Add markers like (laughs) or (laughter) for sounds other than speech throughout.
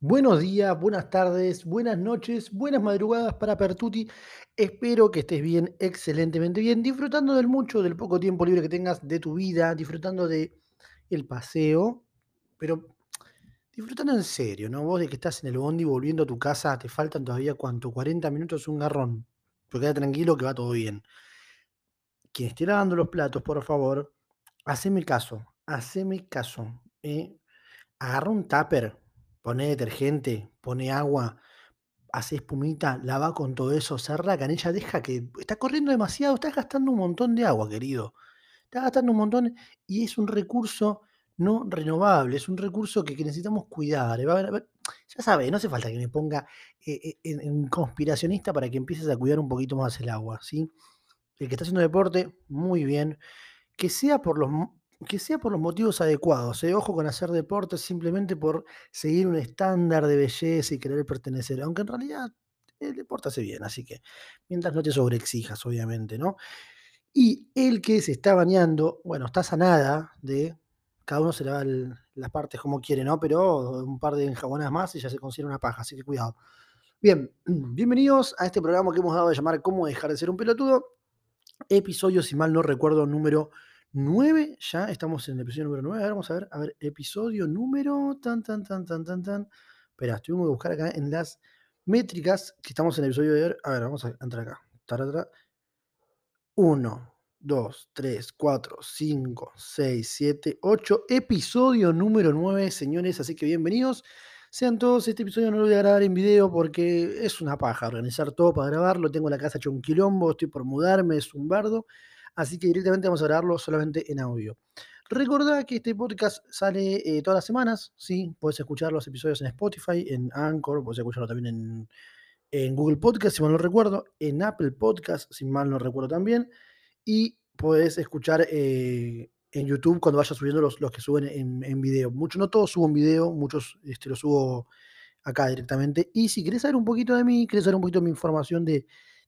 Buenos días, buenas tardes, buenas noches, buenas madrugadas para Pertuti. Espero que estés bien, excelentemente bien, disfrutando del mucho, del poco tiempo libre que tengas de tu vida, disfrutando de el paseo, pero disfrutando en serio, ¿no? Vos de que estás en el bondi volviendo a tu casa, te faltan todavía cuánto, 40 minutos, un garrón. Pero queda tranquilo que va todo bien. Quien esté lavando los platos, por favor, haceme caso, haceme caso. ¿eh? Agarra un tupper, pone detergente, pone agua, hace espumita, lava con todo eso, cerra la canilla, deja que está corriendo demasiado, estás gastando un montón de agua, querido. Estás gastando un montón y es un recurso no renovable, es un recurso que, necesitamos cuidar. Va- ya sabes, no hace falta que me ponga eh, eh, en, en conspiracionista para que empieces a cuidar un poquito más el agua, ¿sí? El que está haciendo deporte, muy bien. Que sea por los, que sea por los motivos adecuados. ¿eh? Ojo con hacer deporte simplemente por seguir un estándar de belleza y querer pertenecer. Aunque en realidad el deporte hace bien, así que mientras no te sobreexijas, obviamente, ¿no? Y el que se está bañando, bueno, está sanada de. Cada uno se lava el- las partes como quiere, ¿no? Pero un par de enjabonadas más y ya se considera una paja, así que cuidado. Bien, (clears throat) bienvenidos a este programa que hemos dado de llamar Cómo dejar de ser un pelotudo episodio, si mal no recuerdo, número 9. Ya estamos en el episodio número 9. A ver, vamos a ver. A ver, episodio número. Tan, tan, tan, tan, tan, tan. Espera, tengo que buscar acá en las métricas que estamos en el episodio de hoy. A ver, vamos a entrar acá. 1, 2, 3, 4, 5, 6, 7, 8. Episodio número 9, señores. Así que bienvenidos. Sean todos, este episodio no lo voy a grabar en video porque es una paja organizar todo para grabarlo. Tengo la casa hecha un quilombo, estoy por mudarme, es un bardo. Así que directamente vamos a grabarlo solamente en audio. Recordá que este podcast sale eh, todas las semanas, ¿sí? Puedes escuchar los episodios en Spotify, en Anchor, puedes escucharlo también en, Google Podcast, si mal no recuerdo, en Apple Podcast, si mal no recuerdo también, y puedes escuchar eh, en YouTube cuando vaya subiendo los, los que suben en, en video. Muchos, no todos subo en video, muchos este, los subo acá directamente. Y si querés saber un poquito de mí, querés saber un poquito de mi información de,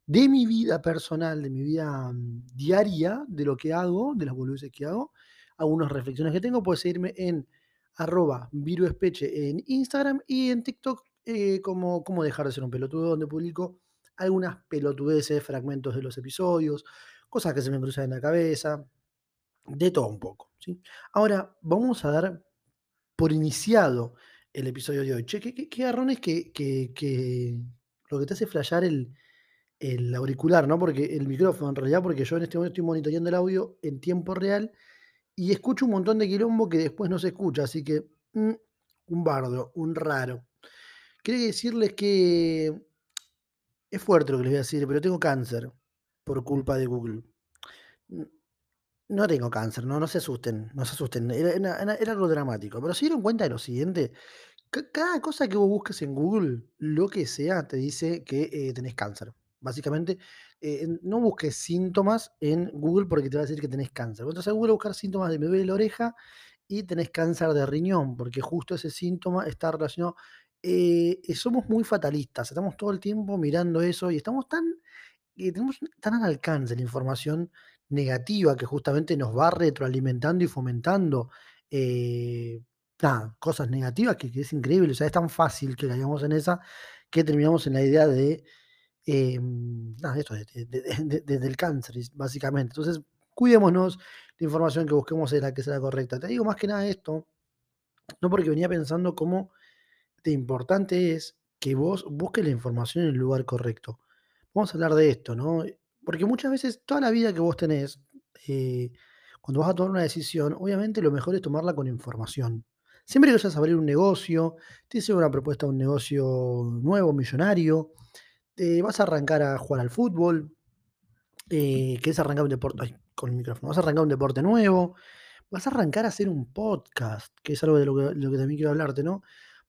de mi vida personal, de mi vida mm, diaria, de lo que hago, de las boludeces que hago, algunas reflexiones que tengo, puedes seguirme en arroba viruespeche en Instagram y en TikTok eh, como cómo dejar de ser un pelotudo, donde publico algunas pelotudeces, fragmentos de los episodios, cosas que se me cruzan en la cabeza, de todo un poco. ¿sí? Ahora, vamos a dar por iniciado el episodio de hoy. Che, qué, qué, qué garrones que, que, que lo que te hace flashear el, el auricular, ¿no? Porque el micrófono, en realidad, porque yo en este momento estoy monitoreando el audio en tiempo real y escucho un montón de quilombo que después no se escucha, así que mm, un bardo, un raro. Quería decirles que es fuerte lo que les voy a decir, pero tengo cáncer por culpa de Google. No tengo cáncer, no, no se asusten, no se asusten. Era, algo dramático. Pero se dieron cuenta de lo siguiente. ca- Cada cosa que vos busques en Google, lo que sea, te dice que eh, tenés cáncer. Básicamente, eh, no busques síntomas en Google porque te va a decir que tenés cáncer. A Google buscar síntomas de me duele la oreja y tenés cáncer de riñón, porque justo ese síntoma está relacionado. eh, eh, somos muy fatalistas, estamos todo el tiempo mirando eso y estamos tan tenemos tan al alcance la información negativa que justamente nos va retroalimentando y fomentando cosas negativas que, que es increíble. O sea, es tan fácil que caigamos en esa que terminamos en la idea de eh, nada, esto de- de- de- (laughs) de- de- del cáncer, básicamente. Entonces, cuidémonos, la información que busquemos es la que sea correcta. Te digo más que nada esto, no porque venía pensando cómo de importante es que vos busques la información en el lugar correcto. Vamos a hablar de esto, ¿no? Porque muchas veces toda la vida que vos tenés, eh, cuando vas a tomar una decisión, obviamente lo mejor es tomarla con información. Siempre que vayas a abrir un negocio, te hice una propuesta de un negocio nuevo, millonario, vas a arrancar a jugar al fútbol, eh, querés arrancar un deporte, con el micrófono, vas a arrancar un deporte nuevo, vas a arrancar a hacer un podcast, que es algo de lo que, lo que también quiero hablarte, ¿no?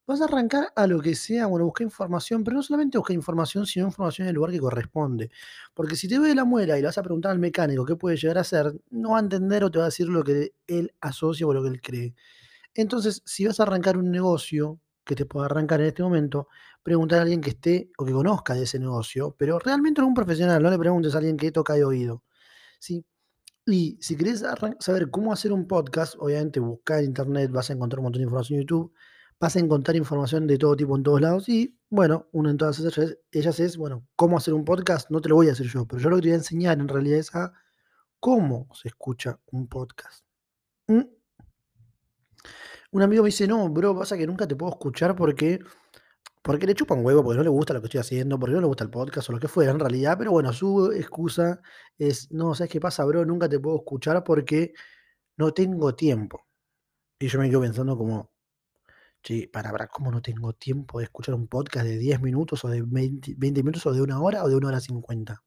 Vas a arrancar a lo que sea, bueno, busca información, pero no solamente busca información, sino información en el lugar que corresponde. Porque si te ve la muela y le vas a preguntar al mecánico qué puede llegar a hacer, no va a entender o te va a decir lo que él asocia o lo que él cree. Entonces, si vas a arrancar un negocio que te pueda arrancar en este momento, preguntar a alguien que esté o que conozca de ese negocio, pero realmente no un profesional, no le preguntes a alguien que toca de oído. ¿sí? Y si querés saber cómo hacer un podcast, obviamente buscar en internet, vas a encontrar un montón de información en YouTube. vas a encontrar información de todo tipo en todos lados y, bueno, una de todas ellas, ellas es, bueno, cómo hacer un podcast, no te lo voy a hacer yo, pero yo lo que te voy a enseñar en realidad es a cómo se escucha un podcast. ¿Mm? Un amigo me dice, no, bro, pasa que nunca te puedo escuchar porque, porque le chupa un huevo, porque no le gusta lo que estoy haciendo, porque no le gusta el podcast o lo que fuera en realidad, pero bueno, su excusa es, no, ¿sabes qué pasa, bro? Nunca te puedo escuchar porque no tengo tiempo. Y yo me quedo pensando como, sí, para, para, ¿cómo no tengo tiempo de escuchar un podcast de 10 minutos o de 20, 20 minutos o de una hora o de una hora 50?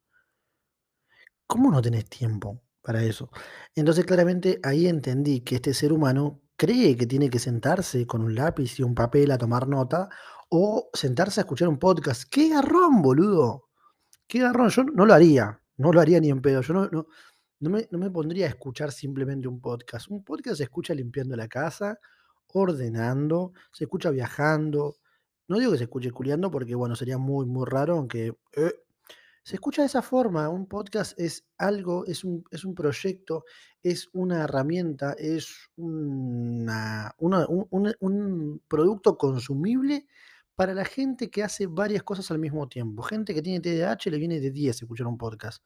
¿Cómo no tenés tiempo para eso? Entonces claramente ahí entendí que este ser humano cree que tiene que sentarse con un lápiz y un papel a tomar nota o sentarse a escuchar un podcast. ¡Qué garrón, boludo! ¡Qué garrón! Yo no lo haría, no lo haría ni en pedo. Yo no, no, no, me, no me pondría a escuchar simplemente un podcast. Un podcast se escucha limpiando la casa, ordenando, se escucha viajando. No digo que se escuche culiando porque, bueno, sería muy, muy raro, aunque eh, se escucha de esa forma. Un podcast es algo, es un, es un proyecto, es una herramienta, es una, un, un- un producto consumible para la gente que hace varias cosas al mismo tiempo. Gente que tiene TDAH le viene de 10 escuchar un podcast.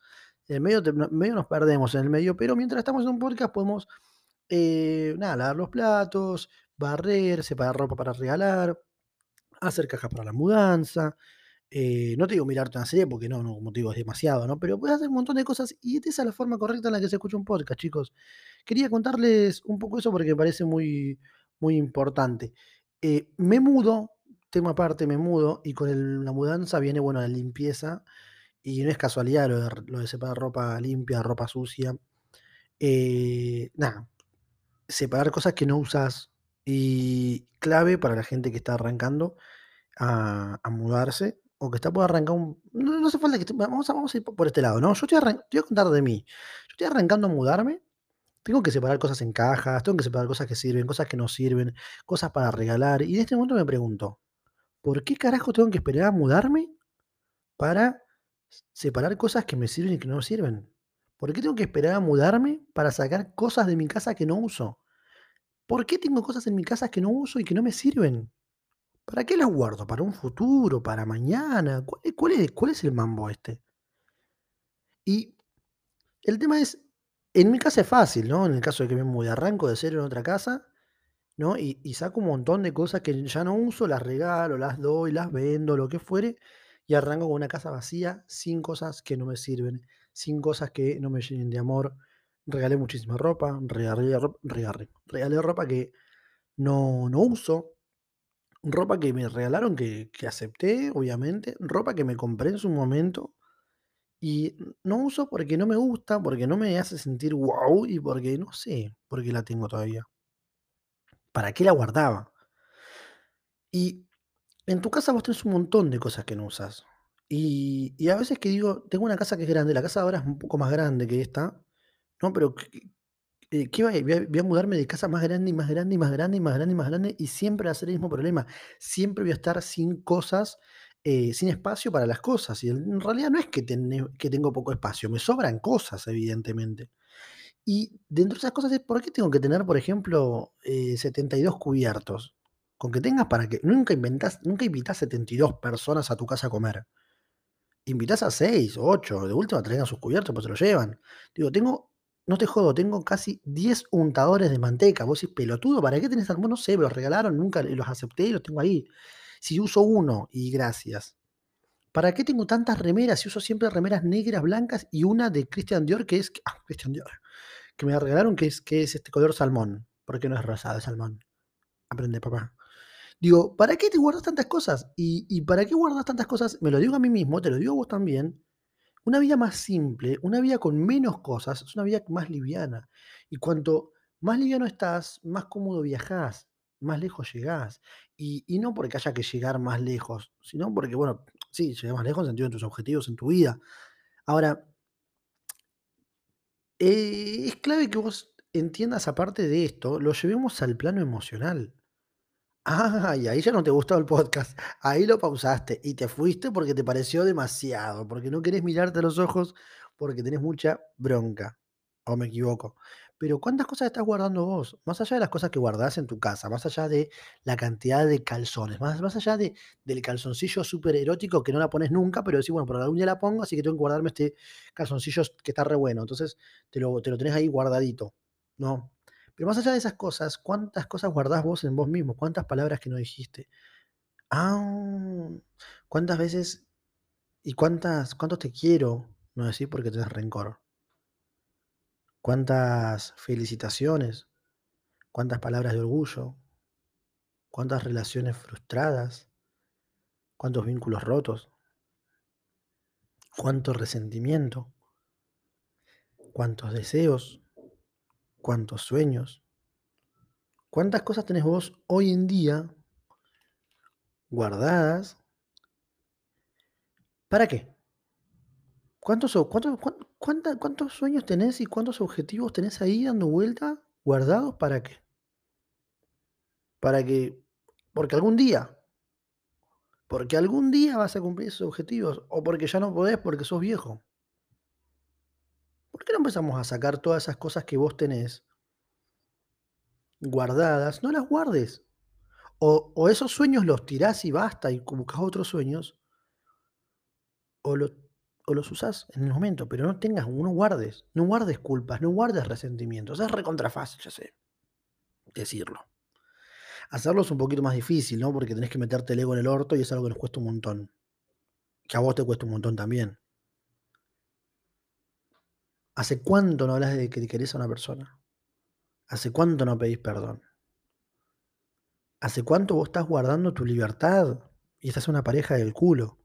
En el medio, medio nos perdemos en el medio, pero mientras estamos en un podcast podemos, eh, nada, lavar los platos, barrer, separar ropa para regalar, hacer cajas para la mudanza. Eh, no te digo mirarte una serie porque no, no, como te digo, es demasiado, ¿no? Pero puedes hacer un montón de cosas y esa es la forma correcta en la que se escucha un podcast, chicos. Quería contarles un poco eso porque me parece muy, muy importante. Eh, me mudo, tema aparte, me mudo y con la mudanza viene, bueno, la limpieza y no es casualidad lo de, separar ropa limpia, ropa sucia. Eh, nada, separar cosas que no usas y clave para la gente que está arrancando a, mudarse o que está por arrancar un... No, no hace falta que... Vamos a, vamos ir por este lado, ¿no? Yo estoy te voy a contar de mí. Yo estoy arrancando a mudarme. Tengo que separar cosas en cajas, tengo que separar cosas que sirven, cosas que no sirven, cosas para regalar. Y en este momento me pregunto, ¿por qué carajo tengo que esperar a mudarme para separar cosas que me sirven y que no sirven? ¿Por qué tengo que esperar a mudarme para sacar cosas de mi casa que no uso? ¿Por qué tengo cosas en mi casa que no uso y que no me sirven? ¿Para qué las guardo? ¿Para un futuro? ¿Para mañana? ¿Cuál cuál es- cuál es el mambo este? Y el tema es, en mi casa es fácil, ¿no? En el caso de que me mude, arranco de cero en otra casa, ¿no? Y, saco un montón de cosas que ya no uso, las regalo, las doy, las vendo, lo que fuere, y arranco con una casa vacía, sin cosas que no me sirven, sin cosas que no me llenen de amor. Regalé muchísima ropa, regalé, regalé, regalé ropa que no, no uso, Ropa que me regalaron que que acepté, obviamente, ropa que me compré en su momento y no uso porque no me gusta, porque no me hace sentir guau y porque no sé por qué la tengo todavía. ¿Para qué la guardaba? Y en tu casa vos tenés un montón de cosas que no usas. Y a veces que digo, tengo una casa que es grande, la casa ahora es un poco más grande que esta, ¿no? Pero Eh, ¿qué voy a voy a mudarme de casa más grande, y más grande, y más grande, y más grande, y más grande, y siempre va a ser el mismo problema. Siempre voy a estar sin cosas, eh, sin espacio para las cosas. Y en realidad no es que tene que tengo poco espacio, me sobran cosas, evidentemente. Y dentro de esas cosas es, ¿por qué tengo que tener, por ejemplo, eh, 72 cubiertos? Con que tengas para que nunca inventás nunca invitás 72 personas a tu casa a comer. Invitás a 6, 8, de última traigan sus cubiertos, pues se los llevan. Digo, tengo, no te jodo, tengo casi 10 untadores de manteca. Vos decís, pelotudo, ¿para qué tenés tanto? No sé, me los regalaron, nunca los acepté y los tengo ahí. Si uso uno, y gracias. ¿Para qué tengo tantas remeras si uso siempre remeras negras, blancas y una de Christian Dior que es, ah, Christian Dior, que me regalaron que es, que es este color salmón? Porque no es rosado, es salmón. Aprende, papá. Digo, ¿para qué te guardas tantas cosas? ¿Y, y para qué guardas tantas cosas? Me lo digo a mí mismo, te lo digo a vos también. Una vida más simple, una vida con menos cosas, es una vida más liviana. Y cuanto más liviano estás, más cómodo viajás, más lejos llegás. Y, y no porque haya que llegar más lejos, sino porque, bueno, sí, llegar más lejos en sentido de tus objetivos en tu vida. Ahora, eh, es clave que vos entiendas aparte de esto, lo llevemos al plano emocional. Ah, y ahí ya no te gustó el podcast. Ahí lo pausaste y te fuiste porque te pareció demasiado, porque no querés mirarte a los ojos porque tenés mucha bronca. ¿O me equivoco? Pero ¿cuántas cosas estás guardando vos? Más allá de las cosas que guardás en tu casa, más allá de la cantidad de calzones, más, más allá de, del calzoncillo súper erótico que no la pones nunca, pero decís, bueno, por algún día la pongo, así que tengo que guardarme este calzoncillo que está re bueno. Entonces te lo, te lo tenés ahí guardadito, ¿no? Pero más allá de esas cosas, ¿cuántas cosas guardás vos en vos mismo? ¿Cuántas palabras que no dijiste? Ah, ¿cuántas veces y cuántas, cuántos te quiero no decir porque tenés rencor? ¿Cuántas felicitaciones? ¿Cuántas palabras de orgullo? ¿Cuántas relaciones frustradas? ¿Cuántos vínculos rotos? ¿Cuánto resentimiento? ¿Cuántos deseos? ¿Cuántos sueños? ¿Cuántas cosas tenés vos hoy en día guardadas? ¿Para qué? ¿Cuántos, cuántos, cuántos, cuántos sueños tenés y cuántos objetivos tenés ahí dando vuelta guardados para qué? Para que, porque algún día, porque algún día vas a cumplir esos objetivos o porque ya no podés porque sos viejo. ¿Por qué no empezamos a sacar todas esas cosas que vos tenés guardadas? No las guardes. O, o esos sueños los tirás y basta y buscas otros sueños. O, lo, o los usás en el momento, pero no tengas, no guardes, no guardes culpas, no guardes resentimientos. Es recontra fácil, ya sé, decirlo. Hacerlo es un poquito más difícil, ¿no? Porque tenés que meterte el ego en el orto y es algo que nos cuesta un montón. Que a vos te cuesta un montón también. ¿Hace cuánto no hablas de que querés a una persona? ¿Hace cuánto no pedís perdón? ¿Hace cuánto vos estás guardando tu libertad y estás en una pareja del culo?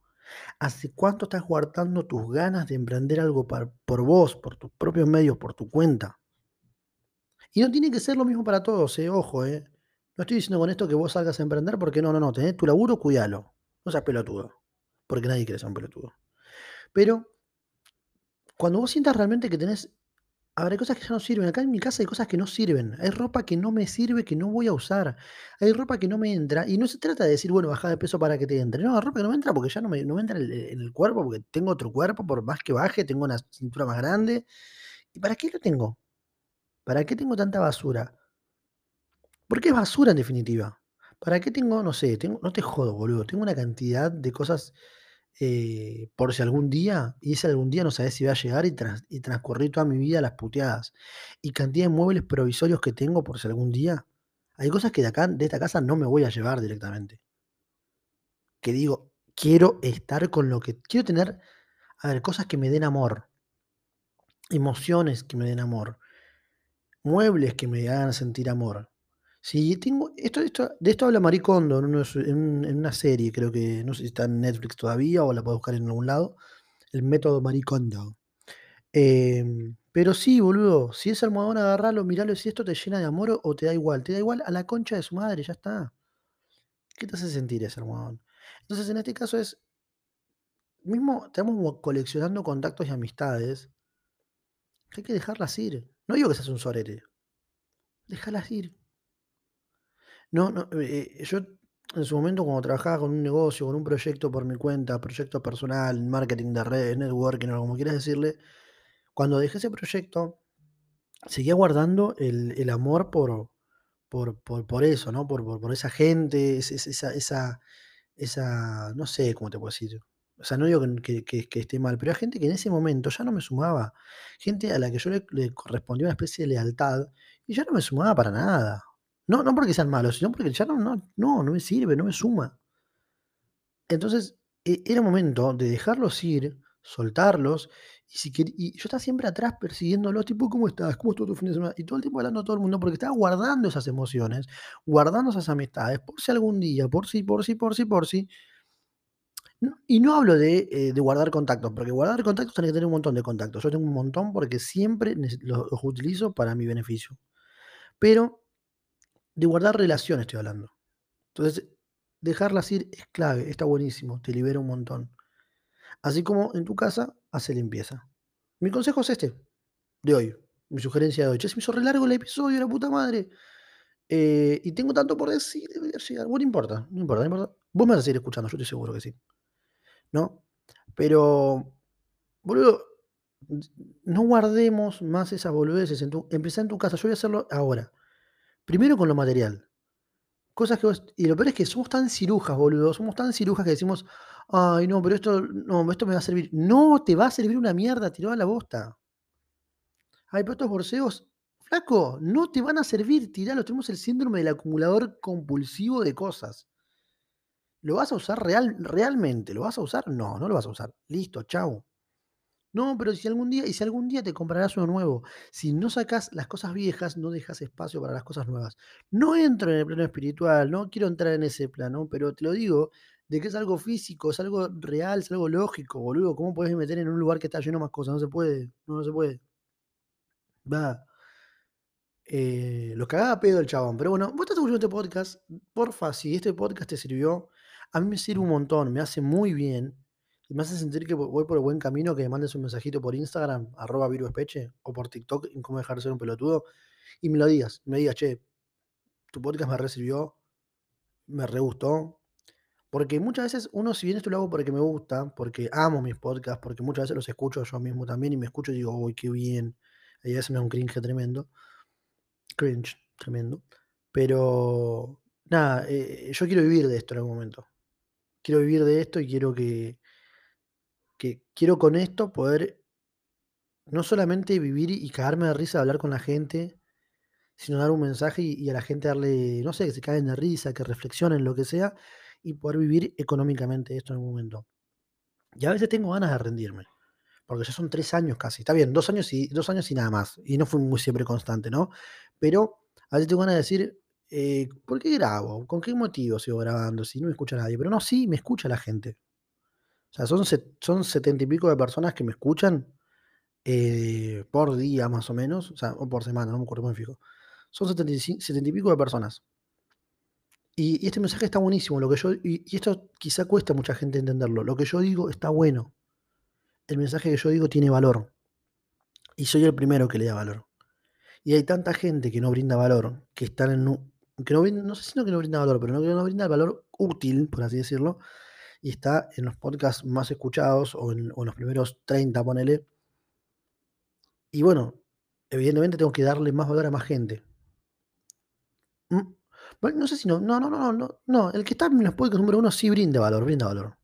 ¿Hace cuánto estás guardando tus ganas de emprender algo por vos, por tus propios medios, por tu cuenta? Y no tiene que ser lo mismo para todos, eh, ojo, eh. No estoy diciendo con esto que vos salgas a emprender porque no, no, no, tenés tu laburo, cuídalo. No seas pelotudo, porque nadie quiere ser un pelotudo. Pero cuando vos sientas realmente que tenés, habrá cosas que ya no sirven. Acá en mi casa hay cosas que no sirven. Hay ropa que no me sirve, que no voy a usar. Hay ropa que no me entra. Y no se trata de decir, bueno, baja de peso para que te entre. No, ropa que no me entra porque ya no me, no me entra en el, en el cuerpo, porque tengo otro cuerpo, por más que baje, tengo una cintura más grande. ¿Y para qué lo tengo? ¿Para qué tengo tanta basura? Porque es basura en definitiva. ¿Para qué tengo, no sé, tengo, no te jodo, boludo, tengo una cantidad de cosas eh, por si algún día, y ese algún día no sabes si va a llegar y, trans, y transcurrir toda mi vida las puteadas. Y cantidad de muebles provisorios que tengo por si algún día. Hay cosas que de acá, de esta casa, no me voy a llevar directamente. Que digo, quiero estar con lo que. Quiero tener. A ver, cosas que me den amor. Emociones que me den amor. Muebles que me hagan sentir amor. Sí, tengo. Esto, esto, de esto habla Maricondo en, una serie, creo que. No sé si está en Netflix todavía o la puedo buscar en algún lado. El método Maricondo. Eh, pero sí, boludo. Si es almohadón, agarralo, miralo. Si esto te llena de amor o te da igual. Te da igual a la concha de su madre, ya está. ¿Qué te hace sentir ese almohadón? Entonces, en este caso es. Mismo estamos coleccionando contactos y amistades. Hay que dejarlas ir. No digo que seas un sorete. Déjalas ir. No, no, eh, yo en su momento cuando trabajaba con un negocio, con un proyecto por mi cuenta, proyecto personal, marketing de redes, networking o como quieras decirle, cuando dejé ese proyecto, seguía guardando el, el amor por, por, por, por, eso, ¿no? Por, por, esa gente, esa, esa, esa, no sé cómo te puedo decir. O sea, no digo que, que, esté mal, pero hay gente que en ese momento ya no me sumaba. Gente a la que yo le correspondía una especie de lealtad y ya no me sumaba para nada. No, no porque sean malos, sino porque ya no, no, no, me sirve, no me suma. Entonces, e, era momento de dejarlos ir, soltarlos, y, yo estaba siempre atrás persiguiéndolos, tipo, ¿cómo estás? ¿Cómo estuvo tu fin de semana? Y todo el tiempo hablando a todo el mundo, porque estaba guardando esas emociones, guardando esas amistades, por si algún día, por si, por si, por si, por si. Y no hablo de, eh, de guardar contactos, porque guardar contactos tiene que tener un montón de contactos. Yo tengo un montón porque siempre los utilizo para mi beneficio. Pero de guardar relaciones estoy hablando. Entonces, dejarlas ir es clave, está buenísimo, te libera un montón. Así como en tu casa, hace limpieza. Mi consejo es este, de hoy, mi sugerencia de hoy. Che, se me hizo re largo el episodio, la puta madre. Eh, y tengo tanto por decir, debería llegar. Bueno, no importa, no importa, no importa. Vos me vas a seguir escuchando, yo estoy seguro que sí. ¿No? Pero, boludo, no guardemos más esas boludeces. En tu, empezá en tu casa. Yo voy a hacerlo ahora. Primero con lo material. Cosas que vos, y lo peor es que somos tan cirujas, boludo. Somos tan cirujas que decimos, ay, no, pero esto, no, esto me va a servir. No te va a servir una mierda, tiró a la bosta. Ay, pero estos borseos, flaco, no te van a servir, tiralo. Tenemos el síndrome del acumulador compulsivo de cosas. ¿Lo vas a usar real, realmente? ¿Lo vas a usar? No, no lo vas a usar. Listo, chau. No, pero si algún día, y si algún día te comprarás uno nuevo, si no sacas las cosas viejas, no dejas espacio para las cosas nuevas. No entro en el plano espiritual, no quiero entrar en ese plano, pero te lo digo, de que es algo físico, es algo real, es algo lógico, boludo. ¿Cómo puedes meter en un lugar que está lleno más cosas? No se puede, no, se puede. Va. Eh, lo cagaba pedo el chabón. Pero bueno, vos estás escuchando este podcast. Porfa, si este podcast te sirvió, a mí me sirve un montón, me hace muy bien. Me hace sentir que voy por el buen camino, que me mandes un mensajito por Instagram, arroba viruespeche, o por TikTok, en cómo dejar de ser un pelotudo, y me lo digas. Me digas, che, tu podcast me recibió, me re gustó. Porque muchas veces uno, si bien esto lo hago porque me gusta, porque amo mis podcasts, porque muchas veces los escucho yo mismo también y me escucho y digo, uy, qué bien. Y a veces me da un cringe tremendo. Cringe, tremendo. Pero, nada, eh, yo quiero vivir de esto en algún momento. Quiero vivir de esto y quiero que, que quiero con esto poder no solamente vivir y cagarme de risa de hablar con la gente, sino dar un mensaje y, a la gente darle, no sé, que se caigan de risa, que reflexionen, lo que sea, y poder vivir económicamente esto en algún momento. Y a veces tengo ganas de rendirme, porque ya son tres años casi. Está bien, dos años y, dos años y nada más. Y no fui muy siempre constante, ¿no? Pero a veces tengo ganas de decir, eh, ¿por qué grabo? ¿Con qué motivo sigo grabando? Si no me escucha nadie. Pero no, sí, me escucha la gente. O sea, son, son setenta y pico de personas que me escuchan eh, por día más o menos, o sea, o por semana, no me acuerdo muy fijo. Son setenta y, cin- setenta y pico de personas. Y, y este mensaje está buenísimo. Lo que yo, y, y esto quizá cuesta a mucha gente entenderlo. Lo que yo digo está bueno. El mensaje que yo digo tiene valor. Y soy el primero que le da valor. Y hay tanta gente que no brinda valor, que están en que no, brin- no sé si no que no brinda valor, pero no, que no brinda el valor útil, por así decirlo, y está en los podcasts más escuchados o en, los primeros 30, ponele. Y bueno, evidentemente tengo que darle más valor a más gente. Mm, no sé si no, no, no, no, no, no, el que está en los podcasts número uno sí brinda valor, brinda valor.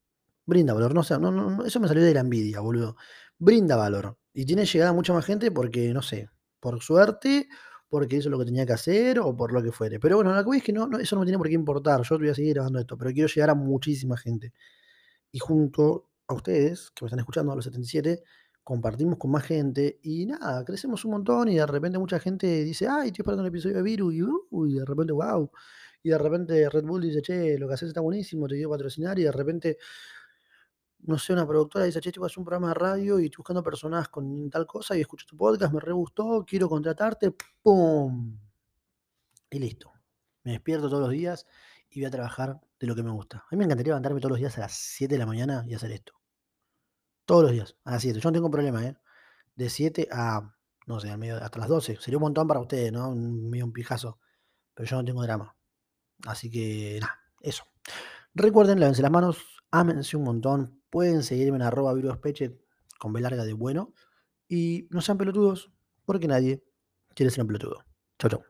Brinda valor, no sé, no, no, no, eso me salió de la envidia, boludo. Brinda valor. Y tiene llegada mucha más gente porque, no sé, por suerte, porque hizo lo que tenía que hacer o por lo que fuere. Pero bueno, lo que es que no, no, eso no me tiene por qué importar. Yo voy a seguir grabando esto, pero quiero llegar a muchísima gente. Y junto a ustedes, que me están escuchando a los 77, compartimos con más gente y nada, crecemos un montón y de repente mucha gente dice, ay, estoy esperando un episodio de Viru y, uh, y de repente, wow. Y de repente Red Bull dice, che, lo que haces está buenísimo, te quiero patrocinar y de repente no sé, una productora dice, che, estoy hacer un programa de radio y estoy buscando personas con tal cosa y escucho tu podcast, me re gustó, quiero contratarte, ¡pum! Y listo. Me despierto todos los días y voy a trabajar de lo que me gusta. A mí me encantaría levantarme todos los días a las 7 de la mañana y hacer esto. Todos los días, a las 7. Yo no tengo problema, ¿eh? De 7 a, no sé, al medio- hasta las 12. Sería un montón para ustedes, ¿no? Un, medio un pijazo. Pero yo no tengo drama. Así que, nada, eso. Recuerden, lávense las manos, ámense un montón. Pueden seguirme en arroba viruespeche con B larga de bueno. Y no sean pelotudos, porque nadie quiere ser un pelotudo. Chau, chau.